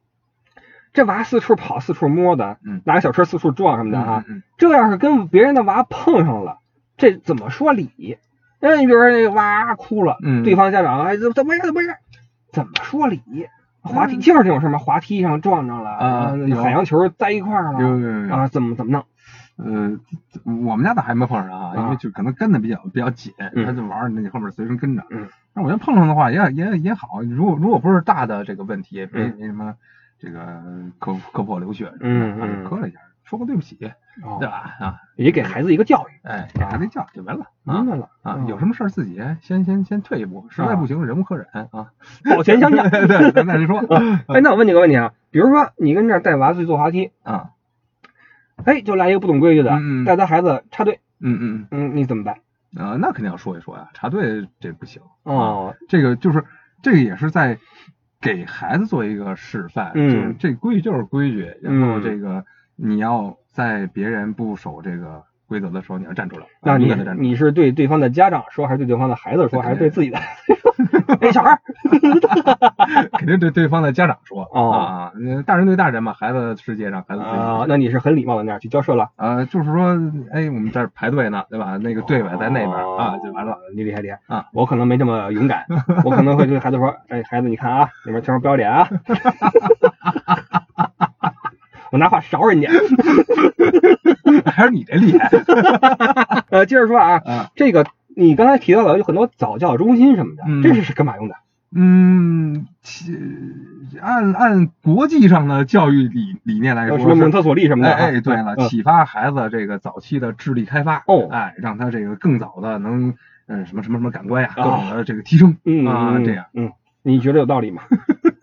这娃四处跑、四处摸的，嗯拿个小车四处撞什么的哈，嗯这要是跟别人的娃碰上了，这怎么说理？那你比如说那个哇哭了，嗯对方家长哎怎怎么回事怎么回事？怎么说理？滑梯就是这种什么，滑梯上撞着了，啊海洋球在一块儿了。啊，怎么怎么弄？呃，我们家倒还没碰上啊，啊因为就可能跟的比较比较紧，嗯他就玩儿那后面随身跟着。嗯，那我觉得碰上的话也也也好，如果如果不是大的这个问题，没嗯没什么这个磕磕破流血什么的，嗯嗯磕了一下。说个对不起，哦对吧？啊，也给孩子一个教育。哎，给孩子一教就完了啊明白了啊，有什么事儿自己先先先退一步，实在不行忍无可忍啊。保全相向。对，咱再说 <laughs> 哎，那我问你个问题啊，比如说你跟这儿带娃去坐滑梯，啊，哎，就来一个不懂规矩的，带他孩子插队，嗯嗯嗯，你怎么办？嗯啊，那肯定要说一说呀，插队这不行。啊，哦，这个就是这个也是在给孩子做一个示范，嗯就是这规矩就是规矩，然后嗯这个你要在别人不守这个规则的时候，你要站出来，那你。你是对对方的家长说，还是对对方的孩子说，还是对自己的？<laughs> 哎，小孩儿，肯定对对方的家长说哦啊，呃大人对大人嘛，孩子世界上孩子自己啊，那你是很礼貌的那样去交涉了。啊，就是说，哎，我们这儿排队呢，对吧？那个队尾在那边哦啊，就完了。。你厉害厉害啊！我可能没这么勇敢，我可能会对孩子说：“哎，孩子，你看啊，里面全是标点啊。<laughs> ”我拿话勺人家。<laughs> 还是你这厉害呃，接着说啊，啊。这个你刚才提到了有很多早教中心什么的，嗯这是是干嘛用的？嗯，其按按国际上的教育理理念来说蒙特梭利什么的啊？哎哎，对了，嗯启发孩子这个早期的智力开发，哦哎，让他这个更早的能，嗯，什么什么什么感官呀，各啊种的这个提升嗯啊，嗯这样。嗯，你觉得有道理吗？<laughs>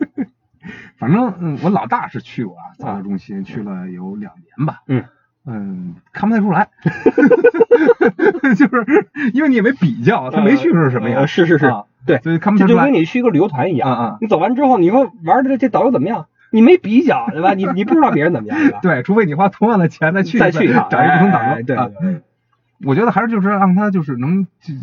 反正嗯，我老大是去过啊，早教中心去了有两年吧。嗯嗯，看不太出来，<laughs> 就是因为你也没比较，他没去是什么样，呃是是是啊对所以看不太出来就跟。你去一个旅游团一样，你走完之后，你说玩的这这导游怎么样？你没比较对吧？你你不知道别人怎么样 <laughs> 对除非你花同样的钱再去再去一趟，找一个不同导游。哎对我觉得还是就是让他就是能就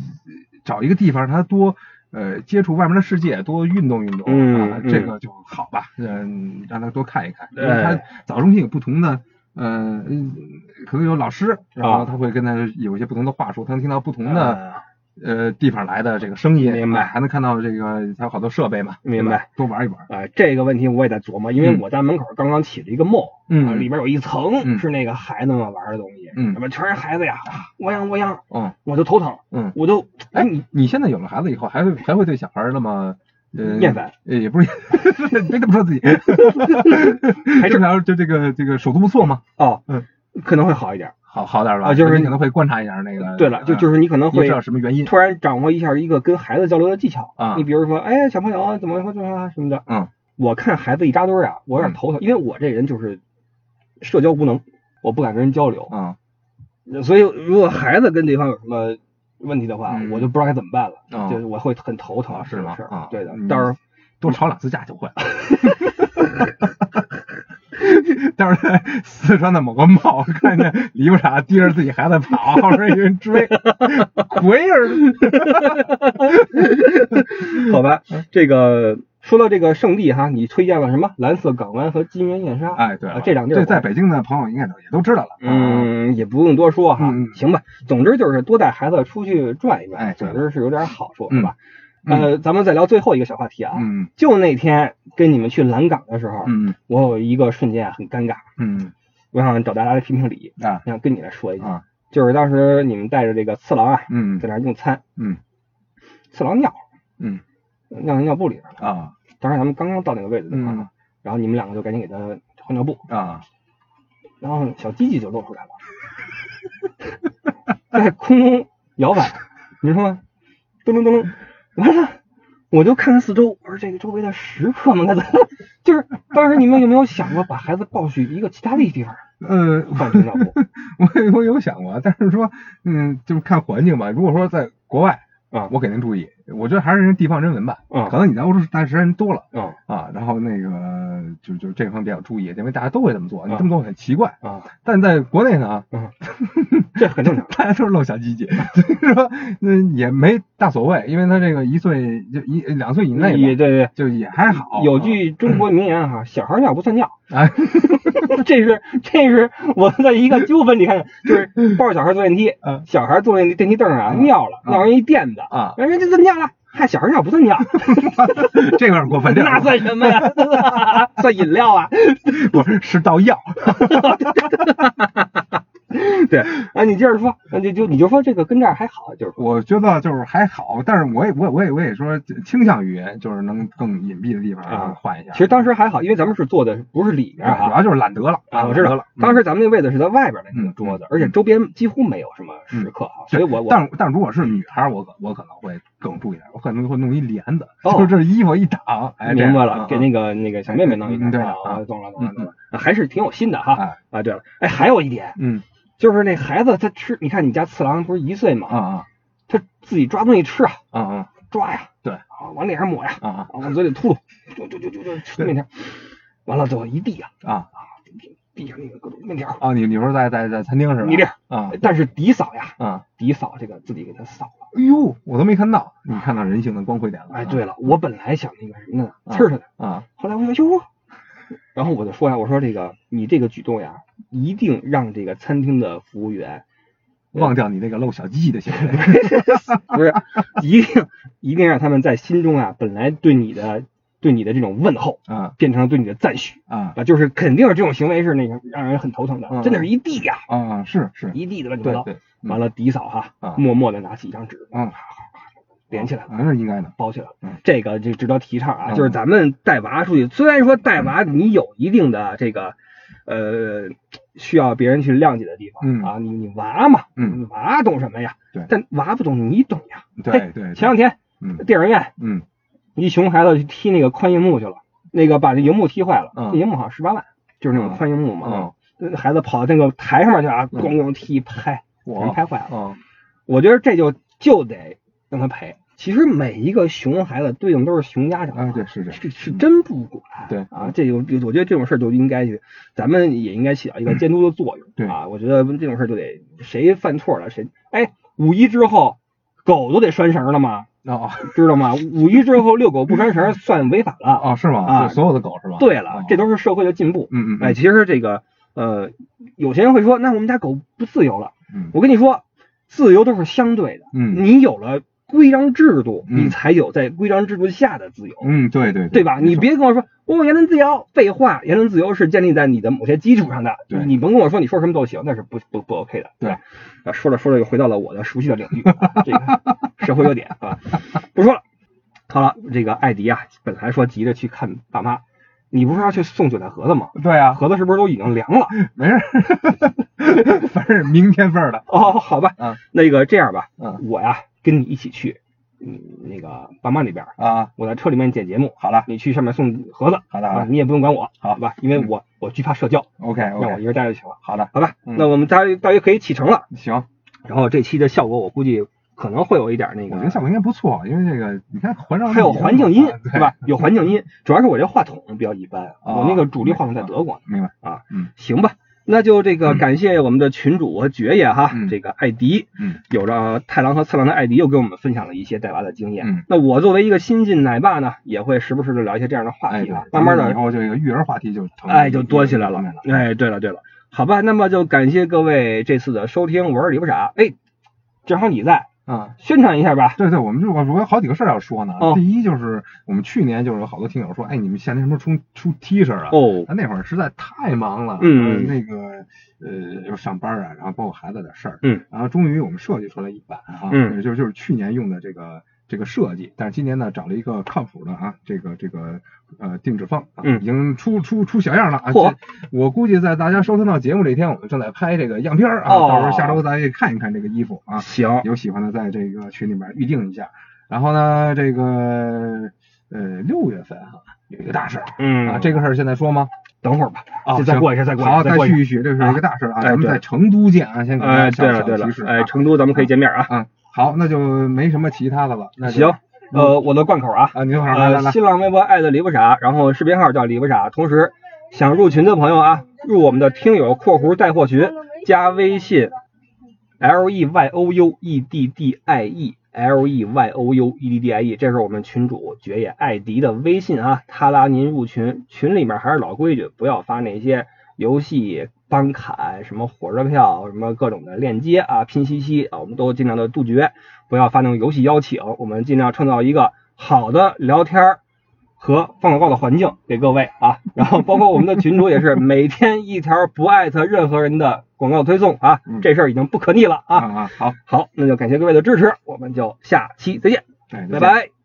找一个地方，他多呃接触外面的世界，多运动运动、啊，这个就好吧。嗯，让他多看一看，因为哎他早中心有不同的。呃，嗯可能有老师，然后啊他会跟他有一些不同的话术，他能听到不同的呃呃地方来的这个声音，明白啊还能看到这个还有好多设备嘛，明白？多玩一玩。哎，这个问题我也在琢磨，因为嗯我家门口刚刚起了一个 mall，嗯啊里边有一层嗯是那个孩子们玩的东西，嗯什么全是孩子呀，窝样窝样，嗯我就头疼，嗯，我就哎，你你现在有了孩子以后，还会还会对小孩那么呃厌烦？呃，也不是，<laughs> 别这么说自己，还正常就这个这个手足无措嘛？哦，嗯，可能会好一点。好好点儿吧，啊就是你可能会观察一下那个。对了，就啊就是你可能会知道什么原因。突然掌握一下一个跟孩子交流的技巧啊你比如说，哎，小朋友啊怎么会这样啊什么的。嗯，我看孩子一扎堆儿啊，我有点头疼，因为我这人就是社交无能，我不敢跟人交流，啊所以如果孩子跟对方有什么问题的话，嗯我就不知道该怎么办了，哦就是我会很头疼啊是吗啊对的，嗯到时候多吵两次架就会了。<laughs> 待会儿在四川的某个帽看见李不傻提着自己孩子跑，后边有人追，鬼儿。<laughs> 好吧，这个说到这个圣地哈，你推荐了什么？蓝色港湾和金源燕莎。哎，对这两地儿这在北京的朋友应该都也都知道了。啊，嗯，也不用多说哈，行吧。总之就是多带孩子出去转一转，哎对总之是有点好处，嗯是吧？嗯呃，咱们再聊最后一个小话题啊，嗯就那天跟你们去蓝港的时候，嗯我有一个瞬间啊很尴尬，嗯我想找大家来评评理，啊想跟你来说一下，啊。就是当时你们带着这个次郎啊，嗯在那儿用餐，嗯次郎尿嗯。尿在尿布里边了，啊。当时咱们刚刚到那个位置的时候，嗯然后你们两个就赶紧给他换尿布，啊。然后小鸡鸡就露出来了，在空中摇摆，你说噔噔噔噔，完了，我就看看四周，我说这个周围的食客们该怎么？就是当时你们有没有想过把孩子抱去一个其他的地方呃，换成尿布？我我有想过，但是说嗯，就是看环境吧。如果说在国外啊我肯定注意。我觉得还是人地方人文吧。嗯可能你在欧洲待时间多了嗯啊，然后那个就就这方面比较注意，因为大家都会这么做，你嗯这么做很奇怪。啊但在国内呢，嗯，这很正常。<laughs> 大家都是露小鸡鸡，所以说那也没大所谓，因为他这个一岁就一两岁以内，也对对，就也还好。有句中国名言哈，小孩尿不算尿。<laughs> 哎，这是这是我的一个纠纷，你看，就是抱着小孩坐电梯，<laughs> 嗯小孩坐那电梯凳上啊嗯尿了，嗯尿人一垫子，啊，人家这么尿了？嗨，小孩尿不算尿，<laughs> 这有点过分，这那算什么呀？算饮料啊？不是是倒药。<laughs> 对啊，你接着说，那就就你就说这个跟这儿还好，就是我觉得就是还好，但是我也我也我也我也说倾向于就是能更隐蔽的地方啊换一下。其实当时还好，因为咱们是坐的不是里边哈。对主要就是懒得了啊，我知道了。当时咱们那位子是在外边的那个嗯桌子，嗯而且周边几乎没有什么食客哈，所以我我但但如果是女孩儿，我可我可能会更注意点，我可能会弄一帘子，哦就是这衣服一挡，哎，明白了，给那个个那个小妹妹弄一个，嗯对啊，啊我懂了懂了嗯懂了，啊还是挺有心的哈哎啊。对了，哎，还有一点嗯就是那孩子他吃，你看你家次郎不是一岁嘛，啊啊他自己抓东西吃啊，啊啊抓呀，对啊，往脸上抹呀，啊啊啊，往嘴里吐噜，就就就就就吃面条，完了最后一地啊，啊地上那个各种面条，啊！你你说在在在餐厅是吧？你这啊但是迪扫呀，啊！迪嫂这个自己给他扫了。哎呦，我都没看到，你看到人性的光辉点了。哎，对了，我本来想那个什么呢，啊呲儿他的，啊后来我说哟，然后我就说呀，我说这个你这个举动呀，一定让这个餐厅的服务员忘掉你那个露小鸡鸡的行为。<laughs> 不是一定一定让他们在心中啊，本来对你的对你的这种问候，啊变成了对你的赞许啊啊，就是肯定是这种行为是那个让人很头疼的，嗯真的是一地呀，啊！是是，一地的乱七八糟。对对，嗯完了，迪嫂哈啊，默默的拿起一张纸，嗯，连起来那是应该的。包起来这个就值得提倡啊。嗯就是咱们带娃出去，虽然说带娃你有一定的这个呃需要别人去谅解的地方嗯啊，你你娃嘛，嗯你娃懂什么呀？对但娃不懂，你懂呀。哎对对，前两天嗯电影院嗯一熊孩子去踢那个宽银幕去了，那个把那荧幕踢坏了，嗯那荧幕好像十八万，就是那种嗯宽银幕嘛嗯。孩子跑到那个台上面去啊，嗯咣咣踢拍，给人我拍坏了。啊我觉得这就就得让他赔。其实每一个熊孩子对应都是熊家长啊，对是这。是是真不管，对啊，这就我觉得这种事儿就应该去，咱们也应该起到一个监督的作用，对啊，我觉得这种事儿就得谁犯错了谁，哎，五一之后狗都得拴绳了吗？哦知道吗？五一之后遛狗不拴绳算违法了。哦，是吗？啊所有的狗是吧？对了哦，这都是社会的进步。嗯嗯哎，其实这个呃，有些人会说，那我们家狗不自由了。嗯我跟你说，自由都是相对的，嗯你有了规章制度，嗯你才有在规章制度下的自由。嗯，对对对吧？你别跟我说我有言论自由，废话，言论自由是建立在你的某些基础上的。对你甭跟我说你说什么都行，那是不不不 OK 的。对说着说着又回到了我的熟悉的领域，啊、这个社会热点啊，不说了。好了，这个艾迪啊，本来说急着去看爸妈，你不是要去送韭菜盒子吗？对啊，盒子是不是都已经凉了？<laughs> 没事儿，<laughs> 反正是明天份儿的。哦，好吧，嗯那个这样吧，嗯我呀跟你一起去，嗯，那个爸妈那边，啊，我在车里面剪节目，好了，你去上面送盒子，啊，好的。啊你也不用管我，好。好吧？因为我我惧怕社交，，OK 让我一个人待着就行了，好的，好吧？嗯。那我们大约大约可以启程了，行，然后这期的效果我估计可能会有一点那个，我觉得效果应该不错，因为这个你看环绕还有环境音对。吧？？有环境音，主要是我这话筒比较一般，哦我那个主力话筒在德国，明白，啊，嗯。行吧。那就这个感谢我们的群主和爵爷哈，嗯。这个艾迪，嗯。有着太郎和次郎的艾迪又给我们分享了一些带娃的经验。嗯。那我作为一个新晋奶爸呢，也会时不时的聊一些这样的话题啊，慢慢的以后这个育儿话题就成哎，就多起来了。哎，对了对了，好吧，那么就感谢各位这次的收听，我是李不傻。哎，正好你在，啊。宣传一下吧。对对，我们就我我有好几个事儿要说呢。哦第一就是我们去年就是有好多听友说，哎，你们夏天什么时候出出 T 恤啊？哦，咱那会儿实在太忙了，嗯呃那个呃又上班啊，然后包括孩子的事儿，嗯，然后终于我们设计出来一版啊，嗯就是就是去年用的这个这个设计，但是今年呢找了一个靠谱的啊，这个这个呃定制方啊，嗯已经出出出小样了啊，嚯这我估计在大家收听到节目这一天，我们正在拍这个样片儿啊，哦到时候下周咱也看一看这个衣服啊，行，有喜欢的在这个群里面预定一下。然后呢，这个呃六月份哈、有一个大事儿嗯啊，这个事儿现在说吗？等会儿吧，啊，就再过一下再过一下好，再续一续，这是一个大事儿啊，哎咱们在成都见啊，先给大哎，家小对了对了小提示，啊哎，成都咱们可以见面啊。啊，好，那就没什么其他的了，那行，呃，我的贯口啊，啊，您好，来来呃，来，新浪微博艾特李不傻，然后视频号叫李不傻。同时，想入群的朋友啊，入我们的听友（括弧带货群），加微信 l e y o u e d d i e l e y o u e d d i e，这是我们群主爵爷艾迪的微信啊，他拉您入群。群里面还是老规矩，不要发那些游戏帮砍、什么火车票、什么各种的链接啊、拼夕夕啊，我们都尽量的杜绝。不要发那种游戏邀请，我们尽量创造一个好的聊天儿和放广告的环境给各位啊，然后包括我们的群主也是每天一条不艾特任何人的广告推送啊，这事儿已经不可逆了啊。啊，好，好，那就感谢各位的支持，我们就下期再见，哎，拜拜。